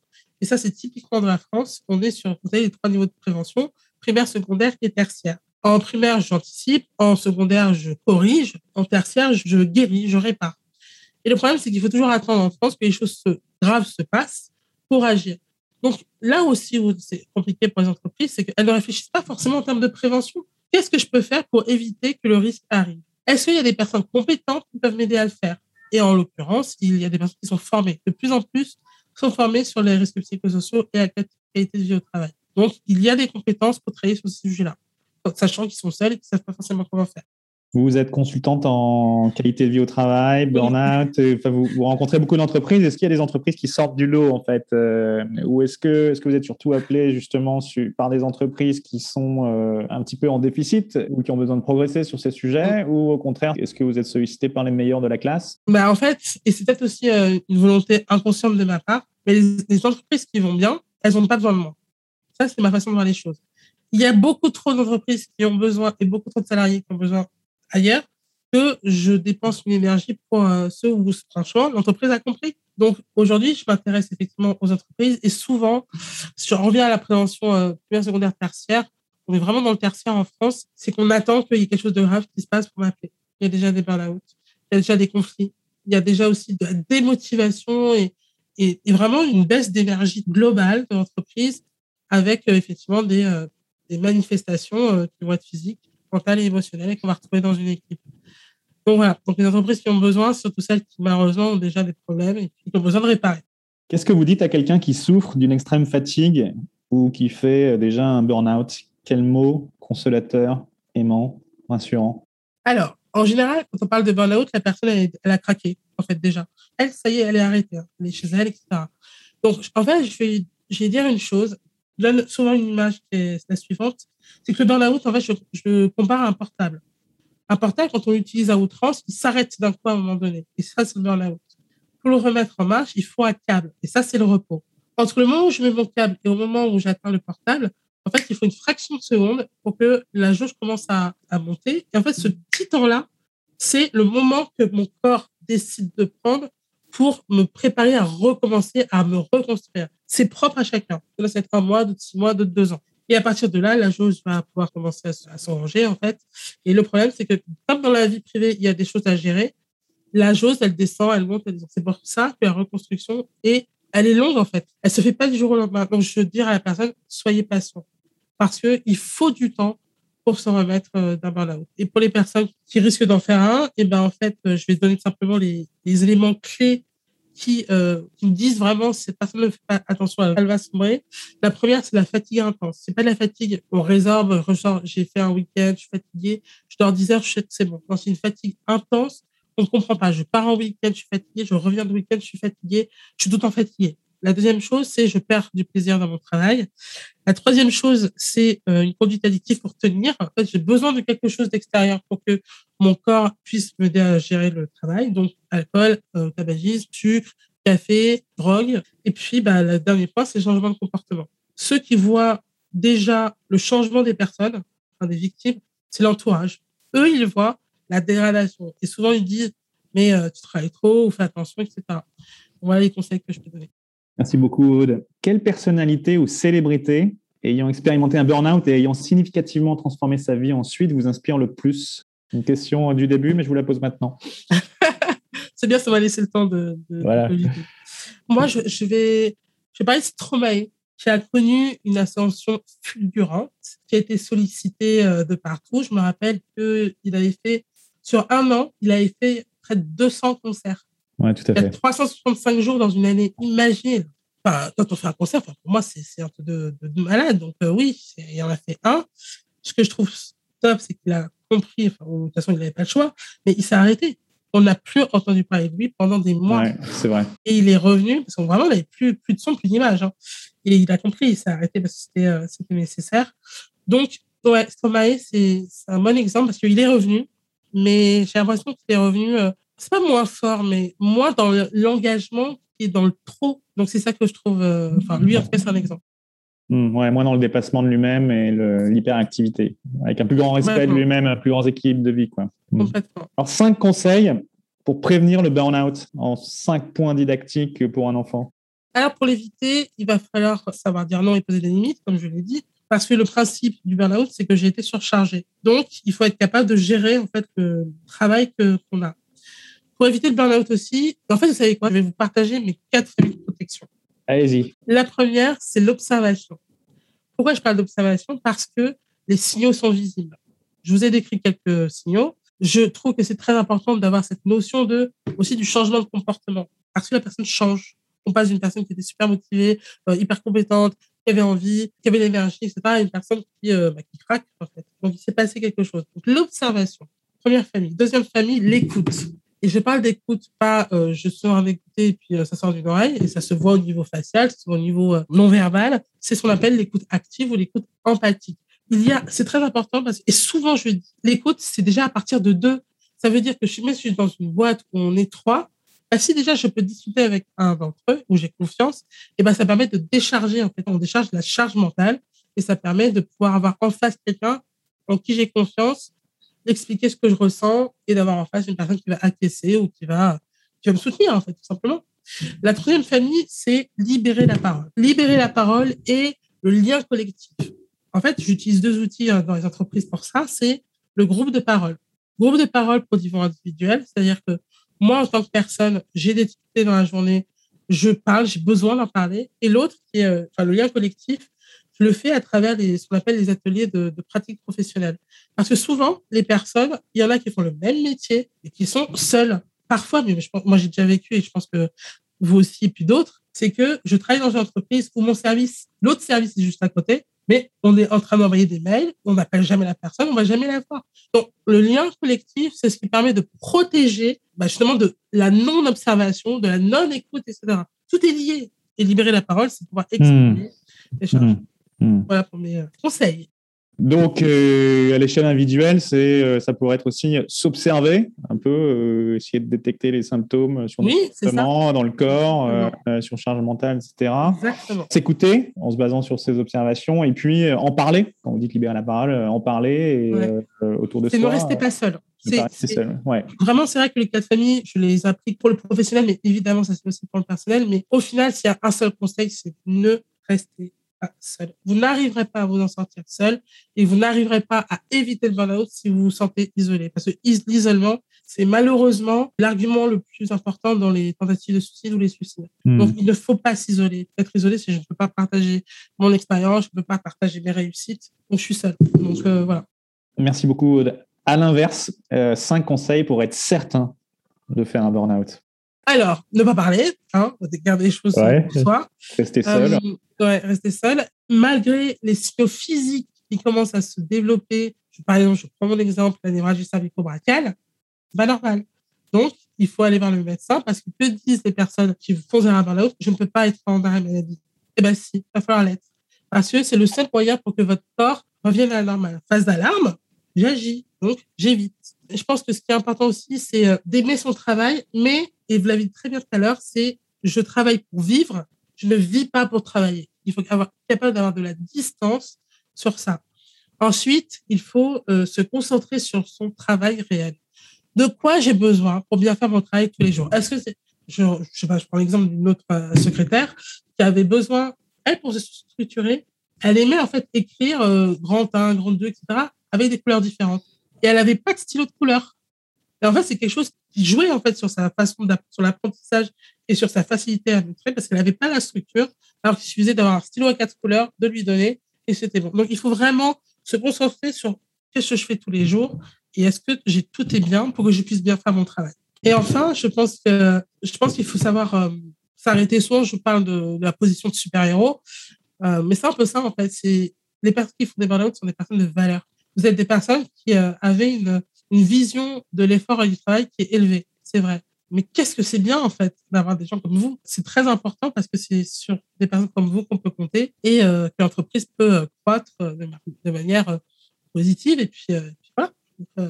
et ça c'est typiquement de la France, on est sur vous les trois niveaux de prévention, primaire, secondaire et tertiaire. En primaire, j'anticipe, en secondaire, je corrige, en tertiaire, je guéris, je répare. Et le problème, c'est qu'il faut toujours attendre en France que les choses graves se passent pour agir. Donc là aussi où c'est compliqué pour les entreprises, c'est qu'elles ne réfléchissent pas forcément en termes de prévention. Qu'est-ce que je peux faire pour éviter que le risque arrive? Est-ce qu'il y a des personnes compétentes qui peuvent m'aider à le faire? Et en l'occurrence, il y a des personnes qui sont formées. De plus en plus, sont formées sur les risques psychosociaux et la qualité de vie au travail. Donc, il y a des compétences pour travailler sur ce sujet-là, sachant qu'ils sont seuls et qu'ils ne savent pas forcément comment faire. Vous êtes consultante en qualité de vie au travail, burn-out. Enfin, vous, rencontrez beaucoup d'entreprises. Est-ce qu'il y a des entreprises qui sortent du lot en fait, euh, ou est-ce que, est-ce que vous êtes surtout appelé justement par des entreprises qui sont euh, un petit peu en déficit ou qui ont besoin de progresser sur ces sujets, ou au contraire, est-ce que vous êtes sollicité par les meilleurs de la classe? Bah, en fait, et c'est peut-être aussi euh, une volonté inconsciente de ma part, mais les, entreprises qui vont bien, elles n'ont pas besoin de moi. Ça, c'est ma façon de voir les choses. Il y a beaucoup trop d'entreprises qui ont besoin et beaucoup trop de salariés qui ont besoin ailleurs que je dépense une énergie pour euh, ceux où, franchement, l'entreprise a compris. Donc, aujourd'hui, je m'intéresse effectivement aux entreprises et souvent, je reviens à la prévention euh, primaire, secondaire, tertiaire. On est vraiment dans le tertiaire en France. C'est qu'on attend qu'il y ait quelque chose de grave qui se passe pour m'appeler. Il y a déjà des burn-out, il y a déjà des conflits, il y a déjà aussi de la démotivation et, vraiment une baisse d'énergie globale de l'entreprise avec euh, effectivement des, des manifestations qui vont être physiques mentale et émotionnelle et qu'on va retrouver dans une équipe. Donc voilà, donc les entreprises qui ont besoin, surtout celles qui malheureusement ont déjà des problèmes et qui ont besoin de réparer. Qu'est-ce que vous dites à quelqu'un qui souffre d'une extrême fatigue ou qui fait euh, déjà un burn-out? Quel mot consolateur, aimant, rassurant? Alors, en général, quand on parle de burn-out, la personne, elle, a craqué, en fait, déjà. Elle, ça y est, elle est arrêtée. Hein. Elle est chez elle, etc. Donc, en fait, je vais, je vais dire une chose. Je donne souvent une image qui est la suivante c'est que le burn-out, en fait, je, compare à un portable. Un portable, quand on l'utilise à outrance, il s'arrête d'un coup à un moment donné. Et ça, c'est le burn-out. Pour le remettre en marche, il faut un câble. Et ça, c'est le repos. Entre le moment où je mets mon câble et au moment où j'atteins le portable, en fait, il faut une fraction de seconde pour que la jauge commence à monter. Et en fait, ce petit temps-là, c'est le moment que mon corps décide de prendre pour me préparer à recommencer, à me reconstruire. C'est propre à chacun. Ça c'est un mois, d'autres six mois, deux ans. Et à partir de là, la chose va pouvoir commencer à, s'enranger, en fait. Et le problème, c'est que comme dans la vie privée, il y a des choses à gérer, la chose, elle descend, elle monte, elle descend. C'est pour ça que la reconstruction est, elle est longue, en fait. Elle se fait pas du jour au lendemain. Donc, je veux dire à la personne, soyez patient. Parce que il faut du temps pour se remettre euh, d'un burn-out. Et pour les personnes qui risquent d'en faire un, et eh ben, en fait, euh, je vais donner simplement les, les éléments clés qui, euh, qui me disent vraiment cette personne ne fait pas attention, elle va sombrer. La première, c'est la fatigue intense. C'est pas la fatigue, on résorbe, j'ai fait un week-end, je suis fatigué, je dors 10 heures, c'est bon. Non, c'est une fatigue intense, on ne comprend pas. Je pars en week-end, je suis fatigué, je reviens de week-end, je suis fatigué, je suis tout le temps. La deuxième chose, c'est je perds du plaisir dans mon travail. La troisième chose, c'est euh, une conduite addictive pour tenir. En fait, j'ai besoin de quelque chose d'extérieur pour que mon corps puisse m'aider à gérer le travail. Donc, alcool, euh, tabagisme, sucre, café, drogue. Et puis, bah, le dernier point, c'est changement de comportement. Ceux qui voient déjà le changement des personnes, enfin, des victimes, c'est l'entourage. Eux, ils voient la dégradation. Et souvent, ils disent, mais euh, tu travailles trop ou fais attention, etc. Voilà les conseils que je peux donner. Merci beaucoup, Aude. Quelle personnalité ou célébrité, ayant expérimenté un burn-out et ayant significativement transformé sa vie ensuite, vous inspire le plus? Une question du début, mais je vous la pose maintenant. [LAUGHS] C'est bien, ça va laisser le temps de. voilà. Moi, je, vais, je vais parler de Stromae, qui a connu une ascension fulgurante, qui a été sollicité euh, de partout. Je me rappelle qu'il avait fait, sur un an, il avait fait près de 200 concerts. Ouais, tout à fait. 365 jours dans une année, imagine. Enfin, quand on fait un concert, pour moi, c'est un peu de, malade. Donc, euh, oui, il en a fait un. Ce que je trouve top, c'est qu'il a compris, enfin, de toute façon, il n'avait pas le choix, mais il s'est arrêté. on n'a plus entendu parler de lui pendant des mois. Ouais, c'est vrai. Et il est revenu, parce qu'on vraiment, il n'avait plus, plus de son, plus d'image. Hein. Et il a compris, il s'est arrêté parce que c'était euh, nécessaire. Donc, ouais, Stromae, c'est c'est un bon exemple parce qu'il est revenu, mais j'ai l'impression qu'il est revenu, euh, c'est pas moins fort, mais moins dans le- l'engagement et dans le trop. Donc, c'est ça que je trouve, euh, enfin, lui, en tout cas, c'est un exemple. Hmm, ouais, moins dans le dépassement de lui-même et l'hyperactivité, avec un plus grand respect de lui-même, un plus grand équilibre de vie. Quoi. Hmm. Alors, cinq conseils pour prévenir le burn-out en cinq points didactiques pour un enfant. Alors, pour l'éviter, il va falloir savoir dire non et poser des limites, comme je l'ai dit, parce que le principe du burn-out, c'est que j'ai été surchargé. Donc, il faut être capable de gérer, en fait, le travail que, qu'on a. Pour éviter le burn-out aussi, en fait, vous savez quoi? Je vais vous partager mes quatre familles de protection. Allez-y. La première, c'est l'observation. Pourquoi je parle d'observation? Parce que les signaux sont visibles. Je vous ai décrit quelques signaux. Je trouve que c'est très important d'avoir cette notion de aussi du changement de comportement. Parce que la personne change. On passe d'une personne qui était super motivée, euh, hyper compétente, qui avait envie, qui avait l'énergie, etc., à une personne qui, euh, bah, qui craque, en fait. Donc, il s'est passé quelque chose. Donc, l'observation. Première famille. Deuxième famille, l'écoute. Et je parle d'écoute, pas euh, je sors avec écouter et puis euh, ça sort d'une oreille et ça se voit au niveau facial, ça se voit au niveau euh, non verbal. C'est ce qu'on appelle l'écoute active ou l'écoute empathique. Il y a, c'est très important parce et souvent je dis, l'écoute c'est déjà à partir de deux. Ça veut dire que je même si je suis dans une boîte où on est trois, bah, si déjà je peux discuter avec un d'entre eux où j'ai confiance, et ben ça permet de décharger en fait, on décharge la charge mentale et ça permet de pouvoir avoir en face quelqu'un en qui j'ai confiance expliquer ce que je ressens et d'avoir en face une personne qui va acquiescer ou qui va, qui va me soutenir, en fait, tout simplement. La troisième famille, c'est libérer la parole. Libérer la parole et le lien collectif. En fait, j'utilise deux outils euh, dans les entreprises pour ça. C'est le groupe de parole. Groupe de parole pour niveau individuel, c'est-à-dire que moi, en tant que personne, j'ai des difficultés dans la journée, je parle, j'ai besoin d'en parler. Et l'autre, euh, le lien collectif, je le fais à travers les, ce qu'on appelle les ateliers de, de pratique professionnelle. Parce que souvent, les personnes, il y en a qui font le même métier et qui sont seules. Parfois, mais je moi j'ai déjà vécu et je pense que vous aussi et puis d'autres, c'est que je travaille dans une entreprise où mon service, l'autre service est juste à côté, mais on est en train d'envoyer des mails, on n'appelle jamais la personne, on va jamais la voir. Donc, le lien collectif, c'est ce qui permet de protéger bah, justement de la non-observation, de la non-écoute, etc. Tout est lié. Et libérer la parole, c'est pouvoir exprimer les charges. Hmm. Hmm. Voilà pour mes euh, conseils. Donc, euh, à l'échelle individuelle, c'est, euh, ça pourrait être aussi s'observer un peu, euh, essayer de détecter les symptômes sur Oui, c'est dans le corps, sur charge mentale, etc. Exactement. S'écouter en se basant sur ces observations et puis en parler. Quand vous dites libérer la parole, en parler et, Ouais. autour de C'est soi. ne restez pas seul. C'est- rester c'est- seul. Ouais. Vraiment, c'est vrai que les cas de famille, je les applique pour le professionnel, mais évidemment, ça c'est aussi pour le personnel. Mais au final, s'il y a un seul conseil, c'est ne restez pas seul. Vous n'arriverez pas à vous en sortir seul et vous n'arriverez pas à éviter le burn-out si vous vous sentez isolé. Parce que is- l'isolement, c'est malheureusement l'argument le plus important dans les tentatives de suicide ou les suicides. Hmm. Donc, il ne faut pas s'isoler. Être isolé, c'est je ne peux pas partager mon expérience, je ne peux pas partager mes réussites. Donc, je suis seul. Donc, euh, voilà. Merci beaucoup. Aude. À l'inverse, euh, cinq conseils pour être certain de faire un burn-out. Alors, ne pas parler, hein, garder les choses Ouais. pour soi. Rester seul. Euh, ouais, rester seul. Malgré les signaux physiques qui commencent à se développer, je, par exemple, je prends mon exemple, la névralgie cervico-brachiale, c'est pas normal. Donc, il faut aller voir le médecin parce que que disent les personnes qui font un burn-out, je ne peux pas être en arrêt maladie. Eh bien, si, il va falloir l'être. Parce que c'est le seul moyen pour que votre corps revienne à la normale. Phase d'alarme, j'agis, donc j'évite. Je pense que ce qui est important aussi, c'est euh, d'aimer son travail, mais, et vous l'avez dit très bien tout à l'heure, c'est je travaille pour vivre, je ne vis pas pour travailler. Il faut avoir capable d'avoir de la distance sur ça. Ensuite, il faut euh, se concentrer sur son travail réel. De quoi j'ai besoin pour bien faire mon travail tous les jours? Est-ce que je, je sais pas, je prends l'exemple d'une autre euh, secrétaire qui avait besoin, elle, pour se structurer, elle aimait en fait écrire euh, grand 1, grand 2, etc., avec des couleurs différentes. Et elle n'avait pas de stylo de couleur. Et en fait, c'est quelque chose qui jouait en fait sur sa façon sur l'apprentissage et sur sa facilité à montrer parce qu'elle n'avait pas la structure. Alors qu'il suffisait d'avoir un stylo à quatre couleurs, de lui donner et c'était bon. Donc, il faut vraiment se concentrer sur qu'est-ce que je fais tous les jours et est-ce que j'ai tout est bien pour que je puisse bien faire mon travail. Et enfin, je pense que je pense qu'il faut savoir euh, s'arrêter. Souvent, je parle de, de la position de super-héros, euh, mais c'est un peu ça en fait. C'est les personnes qui font des burn-out sont des personnes de valeur. Vous êtes des personnes qui euh, avaient une, une vision de l'effort et du travail qui est élevée. c'est vrai. Mais qu'est-ce que c'est bien, en fait, d'avoir des gens comme vous? C'est très important parce que c'est sur des personnes comme vous qu'on peut compter et euh, que l'entreprise peut euh, croître euh, de, manière positive. Et puis, voilà,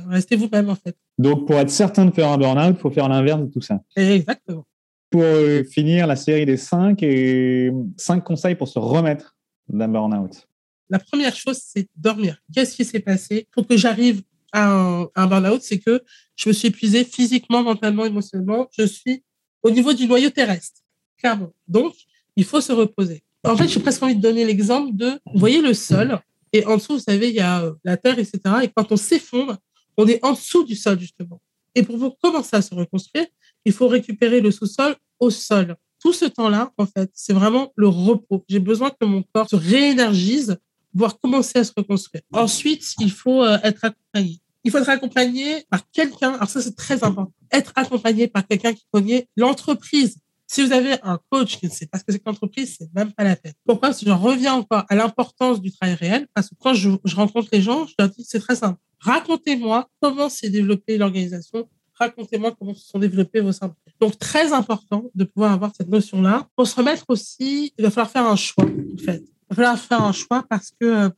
restez vous-même, en fait. Donc, pour être certain de faire un burn-out, il faut faire l'inverse de tout ça. Exactement. Pour finir la série des cinq, et cinq conseils pour se remettre d'un burn-out. La première chose, c'est dormir. Qu'est-ce qui s'est passé? Pour que j'arrive à un, burn-out, c'est que je me suis épuisée physiquement, mentalement, émotionnellement. Je suis au niveau du noyau terrestre, clairement. Donc, il faut se reposer. En fait, j'ai presque envie de donner l'exemple de, vous voyez le sol, et en dessous, vous savez, il y a euh, la terre, etc. Et quand on s'effondre, on est en dessous du sol, justement. Et pour commencer à se reconstruire, il faut récupérer le sous-sol au sol. Tout ce temps-là, en fait, c'est vraiment le repos. J'ai besoin que mon corps se réénergise pouvoir commencer à se reconstruire. Ensuite, il faut euh, être accompagné. Il faut être accompagné par quelqu'un. Alors ça, c'est très important. Être accompagné par quelqu'un qui connaît l'entreprise. Si vous avez un coach qui ne sait pas ce que c'est que l'entreprise, c'est même pas la peine. Pourquoi? Je reviens encore à l'importance du travail réel parce que quand je, je rencontre les gens, je leur dis c'est très simple. Racontez-moi comment s'est développée l'organisation. Racontez-moi comment se sont développés vos symptômes. Donc, très important de pouvoir avoir cette notion-là. Pour se remettre aussi, il va falloir faire un choix, en fait. Va falloir faire un choix parce que euh,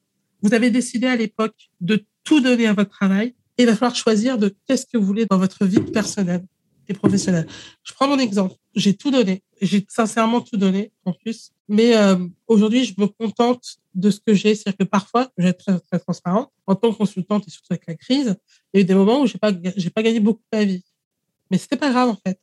vous avez décidé à l'époque de tout donner à votre travail et il va falloir choisir de qu'est-ce que vous voulez dans votre vie personnelle et professionnelle. Je prends mon exemple. J'ai tout donné. J'ai sincèrement tout donné en plus. Mais euh, aujourd'hui, je me contente de ce que j'ai. C'est-à-dire que parfois, je vais être très, très transparente. En tant que consultante et surtout avec la crise, il y a eu des moments où j'ai pas, j'ai pas gagné beaucoup de vie. Mais c'était pas grave en fait.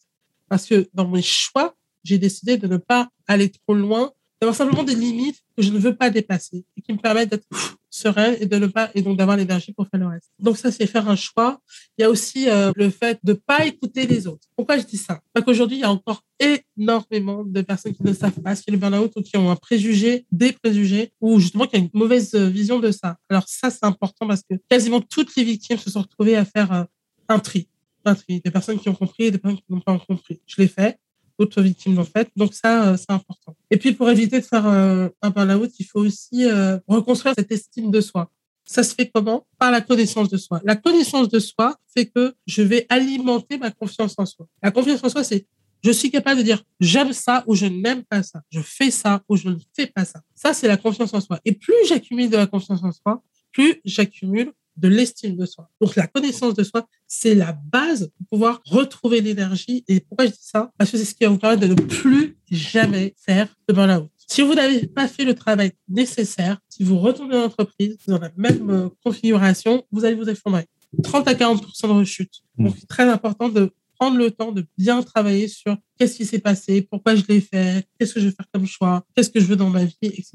Parce que dans mes choix, j'ai décidé de ne pas aller trop loin d'avoir simplement des limites que je ne veux pas dépasser et qui me permettent d'être serein et de ne pas et donc d'avoir l'énergie pour faire le reste. Donc ça c'est faire un choix. Il y a aussi euh, le fait de pas écouter les autres. Pourquoi je dis ça? Parce qu'aujourd'hui il y a encore énormément de personnes qui ne savent pas ce qu'est le burn-out ou qui ont un préjugé, des préjugés ou justement qui ont une mauvaise vision de ça. Alors ça c'est important parce que quasiment toutes les victimes se sont retrouvées à faire euh, un tri. Un tri. Des personnes qui ont compris et des personnes qui n'ont pas compris. Je l'ai fait d'autres victimes l'ont fait. Donc ça, euh, c'est important. Et puis pour éviter de faire euh, un burn-out, il faut aussi euh, reconstruire cette estime de soi. Ça se fait comment? Par la connaissance de soi. La connaissance de soi fait que je vais alimenter ma confiance en soi. La confiance en soi, c'est je suis capable de dire j'aime ça ou je n'aime pas ça. Je fais ça ou je ne fais pas ça. Ça, c'est la confiance en soi. Et plus j'accumule de la confiance en soi, plus j'accumule de l'estime de soi. Donc la connaissance de soi, c'est la base pour pouvoir retrouver l'énergie. Et pourquoi je dis ça? Parce que c'est ce qui va vous permettre de ne plus jamais faire de burn-out. Si vous n'avez pas fait le travail nécessaire, si vous retournez dans l'entreprise dans la même euh, configuration, vous allez vous effondrer. 30 à 40% de rechute. Mmh. Donc, c'est très important de prendre le temps de bien travailler sur qu'est-ce qui s'est passé, pourquoi je l'ai fait, qu'est-ce que je vais faire comme choix, qu'est-ce que je veux dans ma vie, etc.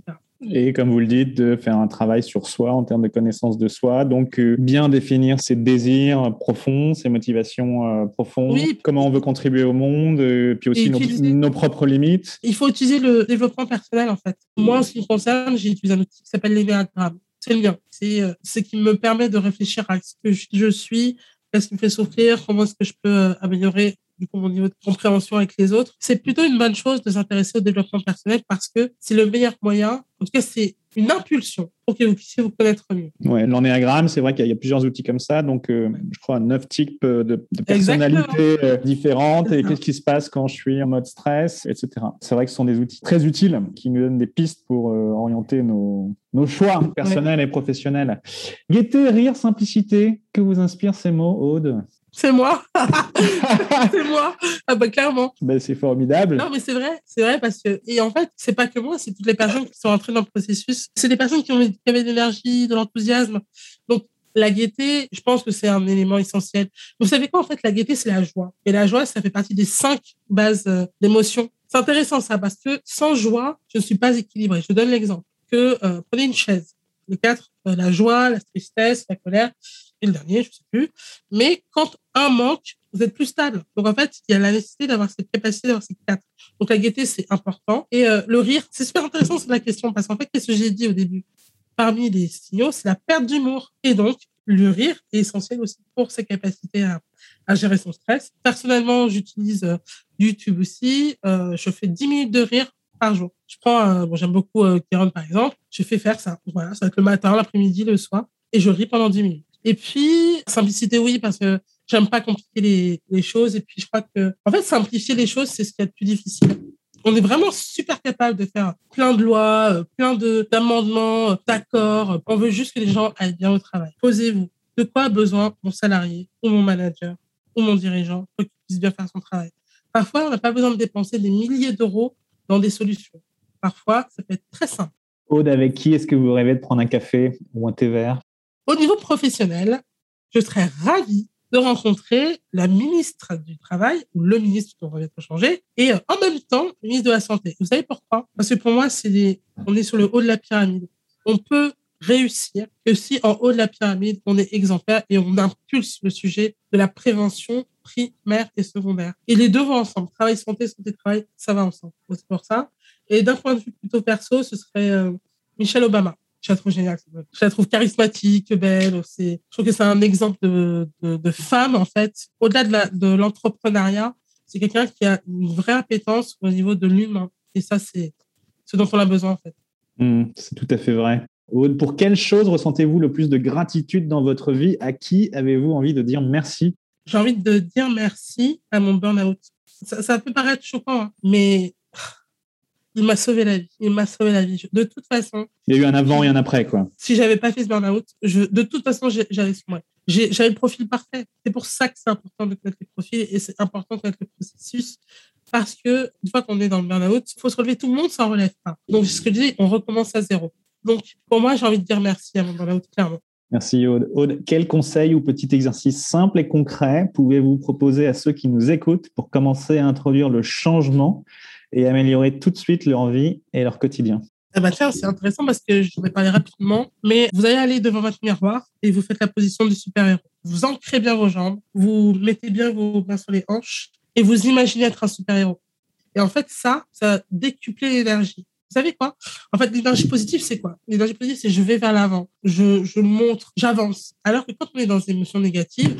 Et comme vous le dites, de faire un travail sur soi en termes de connaissance de soi. Donc, euh, bien définir ses désirs profonds, ses motivations euh, profondes, comment on veut contribuer au monde, euh, puis aussi nos, propres limites. Il faut utiliser le développement personnel, en fait. Moi, en ce qui me concerne, j'ai utilisé un outil qui s'appelle l'énéagramme. C'est le mien. C'est ce qui me permet de réfléchir à ce que je suis, qu'est-ce qui me fait souffrir, comment est-ce que je peux améliorer mon niveau de compréhension avec les autres. C'est plutôt une bonne chose de s'intéresser au développement personnel parce que c'est le meilleur moyen. En tout cas, c'est une impulsion pour que vous puissiez vous connaître mieux. Ouais, l'ennéagramme, c'est vrai qu'il y, a plusieurs outils comme ça. Donc, euh, je crois, neuf types de, de personnalités euh, différentes et qu'est-ce qui se passe quand je suis en mode stress, etc. C'est vrai que ce sont des outils très utiles qui nous donnent des pistes pour euh, orienter nos, nos choix personnels et professionnels. Gaieté, rire, simplicité, que vous inspirent ces mots, Aude? C'est moi. [LAUGHS] c'est moi. Ah bah clairement. Ben, c'est formidable. Non mais c'est vrai, c'est vrai parce que et en fait c'est pas que moi, c'est toutes les personnes qui sont entrées dans le processus. C'est des personnes qui, ont, qui avaient de l'énergie, de l'enthousiasme. Donc la gaieté, je pense que c'est un élément essentiel. Vous savez quoi en fait La gaieté c'est la joie et la joie ça fait partie des cinq bases euh, d'émotion. C'est intéressant ça parce que sans joie je ne suis pas équilibré. Je donne l'exemple que euh, prenez une chaise. Les quatre, euh, la joie, la tristesse, la colère le dernier, je ne sais plus. Mais quand un manque, vous êtes plus stable. Donc en fait, il y a la nécessité d'avoir cette capacité d'avoir ces quatre. Donc la gaieté, c'est important. Et euh, le rire, c'est super intéressant, c'est la question, parce qu'en fait, qu'est-ce que j'ai dit au début? Parmi les signaux, c'est la perte d'humour. Et donc, le rire est essentiel aussi pour ses capacités à, gérer son stress. Personnellement, j'utilise euh, YouTube aussi. Euh, je fais 10 minutes de rire par jour. Je prends, bon, j'aime beaucoup euh, par exemple. Je fais faire ça. Voilà, ça va être le matin, l'après-midi, le soir. Et je ris pendant 10 minutes. Et puis, simplicité, oui, parce que J'aime pas compliquer les, les, choses. Et puis, je crois que, en fait, simplifier les choses, c'est ce qui est le plus difficile. On est vraiment super capable de faire plein de lois, euh, plein de d'amendements, euh, d'accords. On veut juste que les gens aillent bien au travail. Posez-vous. De quoi a besoin mon salarié ou mon manager ou mon dirigeant pour qu'il puisse bien faire son travail? Parfois, on n'a pas besoin de dépenser des milliers d'euros dans des solutions. Parfois, ça peut être très simple. Aude, avec qui est-ce que vous rêvez de prendre un café ou un thé vert? Au niveau professionnel, je serais ravie de rencontrer la ministre du Travail, ou le ministre, on va changer, et euh, en même temps, le ministre de la Santé. Vous savez pourquoi? Parce que pour moi, c'est on est sur le haut de la pyramide. On peut réussir que si en haut de la pyramide, on est exemplaire et on impulse le sujet de la prévention primaire et secondaire. Et les deux vont ensemble. Travail, santé, santé, travail, ça va ensemble. C'est pour ça. Et d'un point de vue plutôt perso, ce serait euh, Michelle Obama. Je la trouve géniale. Je la trouve charismatique, belle. C'est, je trouve que c'est un exemple de, de, de femme, en fait. Au-delà de, la, de l'entrepreneuriat, c'est quelqu'un qui a une vraie appétence au niveau de l'humain. Et ça, c'est ce dont on a besoin, en fait. Mmh, c'est tout à fait vrai. Pour quelle chose ressentez-vous le plus de gratitude dans votre vie? À qui avez-vous envie de dire merci? J'ai envie de dire merci à mon burn-out. Ça, ça peut paraître choquant, hein, mais il m'a sauvé la vie. Il m'a sauvé la vie. De toute façon. Il y a eu un avant et un après, quoi. Si j'avais pas fait ce burn-out, je, de toute façon, j'allais sur moi. J'avais le profil parfait. C'est pour ça que c'est important de connaître les profils et c'est important de connaître le processus. Parce que, une fois qu'on est dans le burn-out, il faut se relever. Tout le monde s'en relève pas. Donc, ce que je dis, on recommence à zéro. Donc, pour moi, j'ai envie de dire merci à mon burn-out, clairement. Merci Aude. Aude, quel conseil ou petit exercice simple et concret pouvez-vous proposer à ceux qui nous écoutent pour commencer à introduire le changement et améliorer tout de suite leur vie et leur quotidien. Ah bah tiens, c'est intéressant parce que je vais parler rapidement, mais vous allez aller devant votre miroir et vous faites la position du super-héros. Vous ancrez bien vos jambes, vous mettez bien vos mains sur les hanches et vous imaginez être un super-héros. Et en fait, ça, ça décuple l'énergie. Vous savez quoi? En fait, l'énergie positive, c'est quoi? L'énergie positive, c'est je vais vers l'avant, je, je montre, j'avance. Alors que quand on est dans des émotions négatives,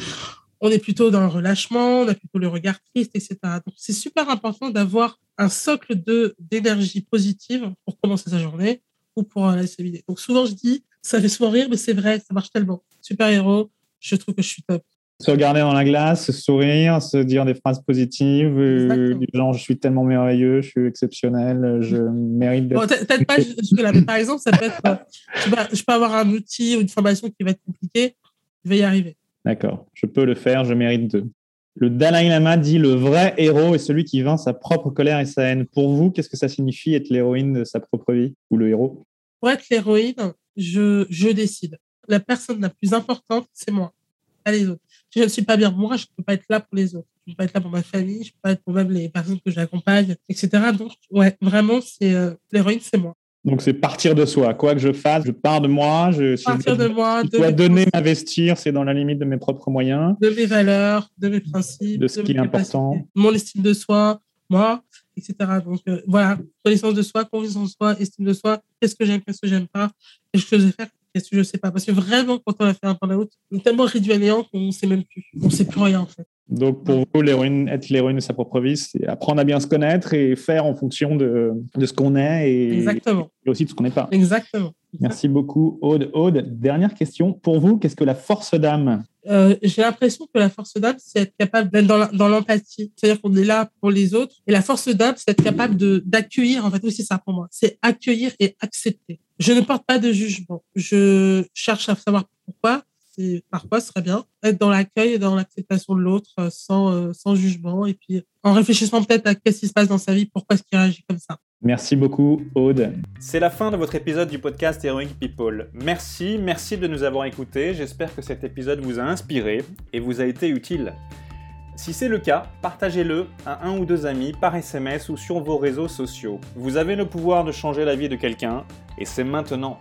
on est plutôt dans le relâchement, on a plutôt le regard triste, etc. Donc, c'est super important d'avoir un socle de d'énergie positive pour commencer sa journée ou pour aller se vider. Donc, souvent, je dis, ça fait souvent rire, mais c'est vrai, ça marche tellement. Super-héros, je trouve que je suis top. Se regarder dans la glace, se sourire, se dire des phrases positives, euh, genre je suis tellement merveilleux, je suis exceptionnel, je mérite d'être. Peut-être pas jusque-là, mais par exemple, ça peut être, euh, je peux avoir un outil ou une formation qui va être compliquée, je vais y arriver. D'accord, je peux le faire, je mérite de. Le Dalai Lama dit le vrai héros est celui qui vainc sa propre colère et sa haine. Pour vous, qu'est-ce que ça signifie être l'héroïne de sa propre vie ou le héros? Pour être l'héroïne, je, je décide. La personne la plus importante, c'est moi, pas les autres. Si je ne suis pas bien moi, je ne peux pas être là pour les autres. Je ne peux pas être là pour ma famille, je ne peux pas être pour même les personnes que j'accompagne, etc. Donc, ouais, vraiment, c'est euh, l'héroïne, c'est moi. Donc, c'est partir de soi. Quoi que je fasse, je pars de moi. Je, partir de moi. Je dois donner, m'investir, c'est dans la limite de mes propres moyens. De mes valeurs, de mes principes. De ce qui est important. Mon estime de soi, moi, etc. Donc, euh, voilà. Connaissance de soi, confiance en soi, estime de soi. Qu'est-ce que j'aime, qu'est-ce que j'aime pas? Qu'est-ce que je vais faire, qu'est-ce que je sais pas? Parce que vraiment, quand on a fait un burn-out, on est tellement réduit à néant qu'on ne sait même plus. On ne sait plus rien, en fait. Donc, pour vous, l'héroïne, être l'héroïne de sa propre vie, c'est apprendre à bien se connaître et faire en fonction de, de ce qu'on est et, Exactement. et aussi de ce qu'on n'est pas. Exactement. Merci beaucoup, Aude. Aude, dernière question. Pour vous, qu'est-ce que la force d'âme? Euh, J'ai l'impression que la force d'âme, c'est être capable d'être dans l'empathie. C'est-à-dire qu'on est là pour les autres. Et la force d'âme, c'est être capable d'accueillir. En fait, c'est ça pour moi. C'est accueillir et accepter. Je ne porte pas de jugement. Je cherche à savoir pourquoi parfois ce serait bien être dans l'accueil et dans l'acceptation de l'autre euh, sans, euh, sans jugement et puis en réfléchissant peut-être à ce qui se passe dans sa vie, pourquoi est-ce qu'il réagit comme ça. Merci beaucoup, Aude. C'est la fin de votre épisode du podcast Heroic People. Merci, merci de nous avoir écoutés. J'espère que cet épisode vous a inspiré et vous a été utile. Si c'est le cas, partagez-le à un ou deux amis par SMS ou sur vos réseaux sociaux. Vous avez le pouvoir de changer la vie de quelqu'un et c'est maintenant.